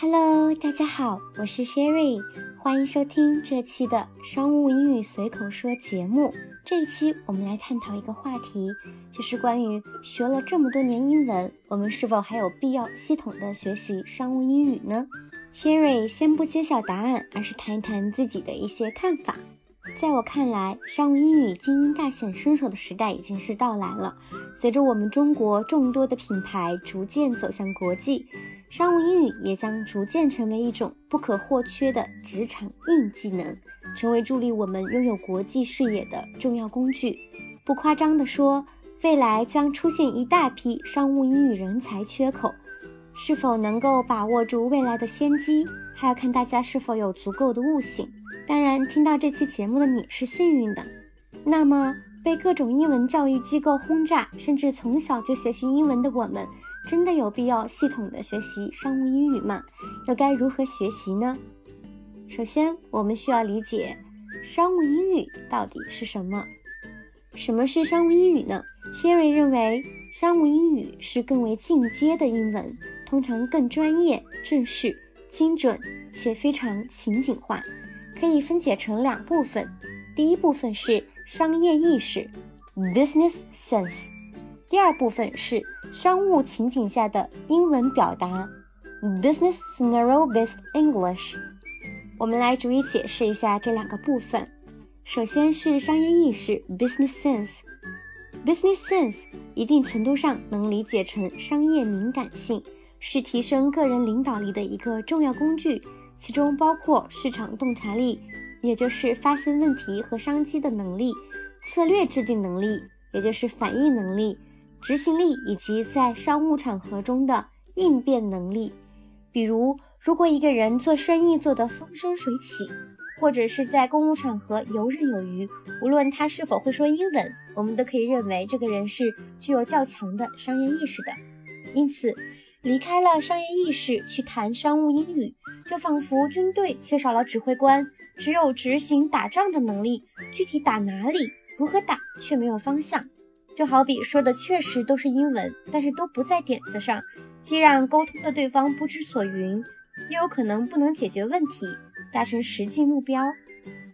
Hello，大家好，我是 Sherry，欢迎收听这期的商务英语随口说节目。这一期我们来探讨一个话题，就是关于学了这么多年英文，我们是否还有必要系统的学习商务英语呢？Sherry 先不揭晓答案，而是谈一谈自己的一些看法。在我看来，商务英语精英大显身手的时代已经是到来了。随着我们中国众多的品牌逐渐走向国际，商务英语也将逐渐成为一种不可或缺的职场硬技能，成为助力我们拥有国际视野的重要工具。不夸张地说，未来将出现一大批商务英语人才缺口。是否能够把握住未来的先机，还要看大家是否有足够的悟性。当然，听到这期节目的你是幸运的。那么，被各种英文教育机构轰炸，甚至从小就学习英文的我们，真的有必要系统的学习商务英语吗？又该如何学习呢？首先，我们需要理解商务英语到底是什么。什么是商务英语呢？Sherry 认为，商务英语是更为进阶的英文。通常更专业、正式、精准且非常情景化，可以分解成两部分。第一部分是商业意识 （business sense），第二部分是商务情景下的英文表达 （business scenario-based English）。我们来逐一解释一下这两个部分。首先是商业意识 （business sense）。business sense 一定程度上能理解成商业敏感性。是提升个人领导力的一个重要工具，其中包括市场洞察力，也就是发现问题和商机的能力；策略制定能力，也就是反应能力；执行力以及在商务场合中的应变能力。比如，如果一个人做生意做得风生水起，或者是在公务场合游刃有余，无论他是否会说英文，我们都可以认为这个人是具有较强的商业意识的。因此。离开了商业意识去谈商务英语，就仿佛军队缺少了指挥官，只有执行打仗的能力，具体打哪里、如何打却没有方向。就好比说的确实都是英文，但是都不在点子上，既让沟通的对方不知所云，又有可能不能解决问题，达成实际目标。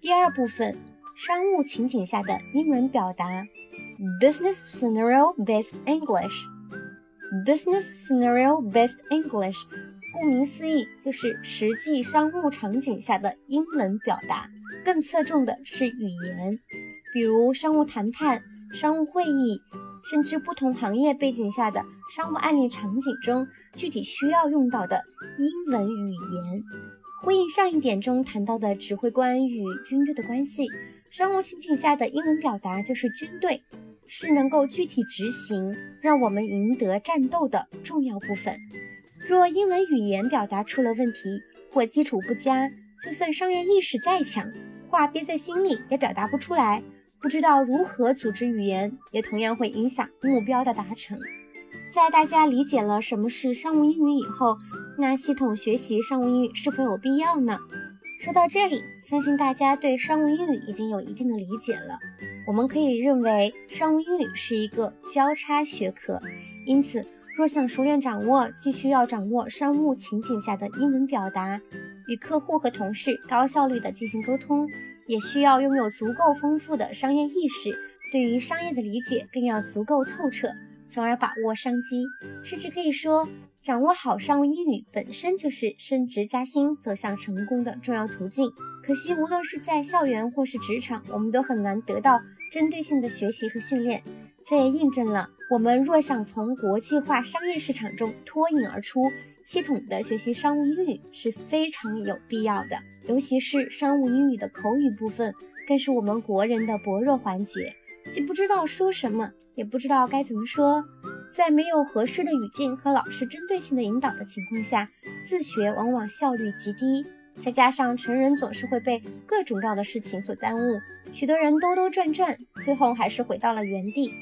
第二部分，商务情景下的英文表达，Business Scenario-based English。Business scenario-based English，顾名思义就是实际商务场景下的英文表达，更侧重的是语言，比如商务谈判、商务会议，甚至不同行业背景下的商务案例场景中具体需要用到的英文语言。呼应上一点中谈到的指挥官与军队的关系，商务情景下的英文表达就是军队。是能够具体执行，让我们赢得战斗的重要部分。若英文语言表达出了问题或基础不佳，就算商业意识再强，话憋在心里也表达不出来。不知道如何组织语言，也同样会影响目标的达成。在大家理解了什么是商务英语以后，那系统学习商务英语是否有必要呢？说到这里，相信大家对商务英语已经有一定的理解了。我们可以认为，商务英语是一个交叉学科，因此，若想熟练掌握，既需要掌握商务情景下的英文表达，与客户和同事高效率的进行沟通，也需要拥有足够丰富的商业意识，对于商业的理解更要足够透彻，从而把握商机。甚至可以说。掌握好商务英语本身就是升职加薪、走向成功的重要途径。可惜，无论是在校园或是职场，我们都很难得到针对性的学习和训练。这也印证了，我们若想从国际化商业市场中脱颖而出，系统的学习商务英语是非常有必要的。尤其是商务英语的口语部分，更是我们国人的薄弱环节。既不知道说什么，也不知道该怎么说，在没有合适的语境和老师针对性的引导的情况下，自学往往效率极低。再加上成人总是会被各种各样的事情所耽误，许多人兜兜转转，最后还是回到了原地。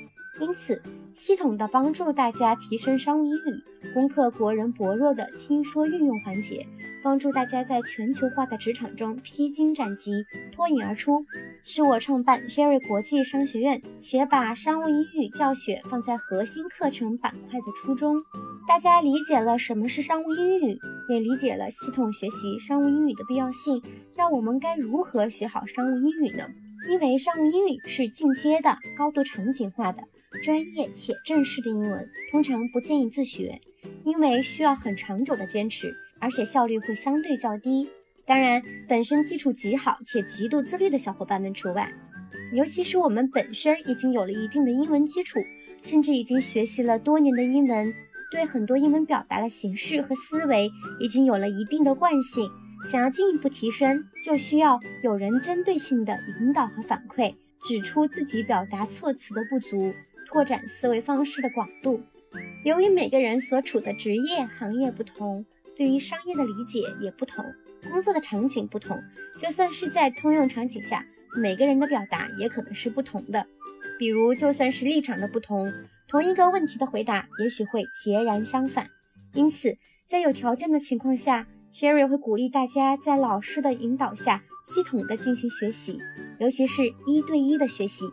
因此，系统的帮助大家提升商务英语，攻克国人薄弱的听说运用环节，帮助大家在全球化的职场中披荆斩棘、脱颖而出，是我创办 Sherry 国际商学院且把商务英语教学放在核心课程板块的初衷。大家理解了什么是商务英语，也理解了系统学习商务英语的必要性。那我们该如何学好商务英语呢？因为商务英语是进阶的、高度场景化的、专业且正式的英文，通常不建议自学，因为需要很长久的坚持，而且效率会相对较低。当然，本身基础极好且极度自律的小伙伴们除外。尤其是我们本身已经有了一定的英文基础，甚至已经学习了多年的英文，对很多英文表达的形式和思维已经有了一定的惯性。想要进一步提升，就需要有人针对性的引导和反馈，指出自己表达措辞的不足，拓展思维方式的广度。由于每个人所处的职业行业不同，对于商业的理解也不同，工作的场景不同，就算是在通用场景下，每个人的表达也可能是不同的。比如，就算是立场的不同，同一个问题的回答也许会截然相反。因此，在有条件的情况下，Sherry 会鼓励大家在老师的引导下，系统的进行学习，尤其是一对一的学习，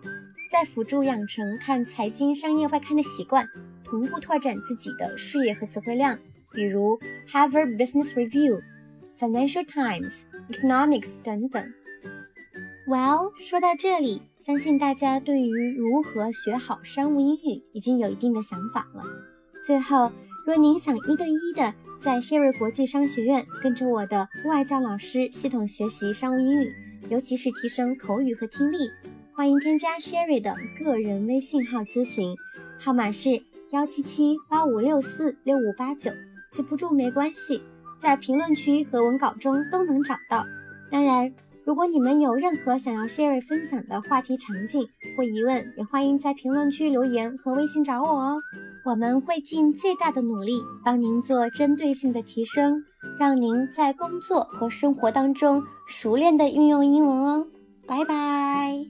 在辅助养成看财经商业外刊的习惯，同步拓展自己的视野和词汇量。比如 Harvard Business Review、Financial Times、Economics 等等。Well，说到这里，相信大家对于如何学好商务英语已经有一定的想法了。最后，若您想一对一的在 Sherry 国际商学院跟着我的外教老师系统学习商务英语，尤其是提升口语和听力，欢迎添加 Sherry 的个人微信号咨询，号码是幺七七八五六四六五八九，记不住没关系，在评论区和文稿中都能找到。当然，如果你们有任何想要 Sherry 分享的话题场景或疑问，也欢迎在评论区留言和微信找我哦。我们会尽最大的努力帮您做针对性的提升，让您在工作和生活当中熟练的运用英文哦。拜拜。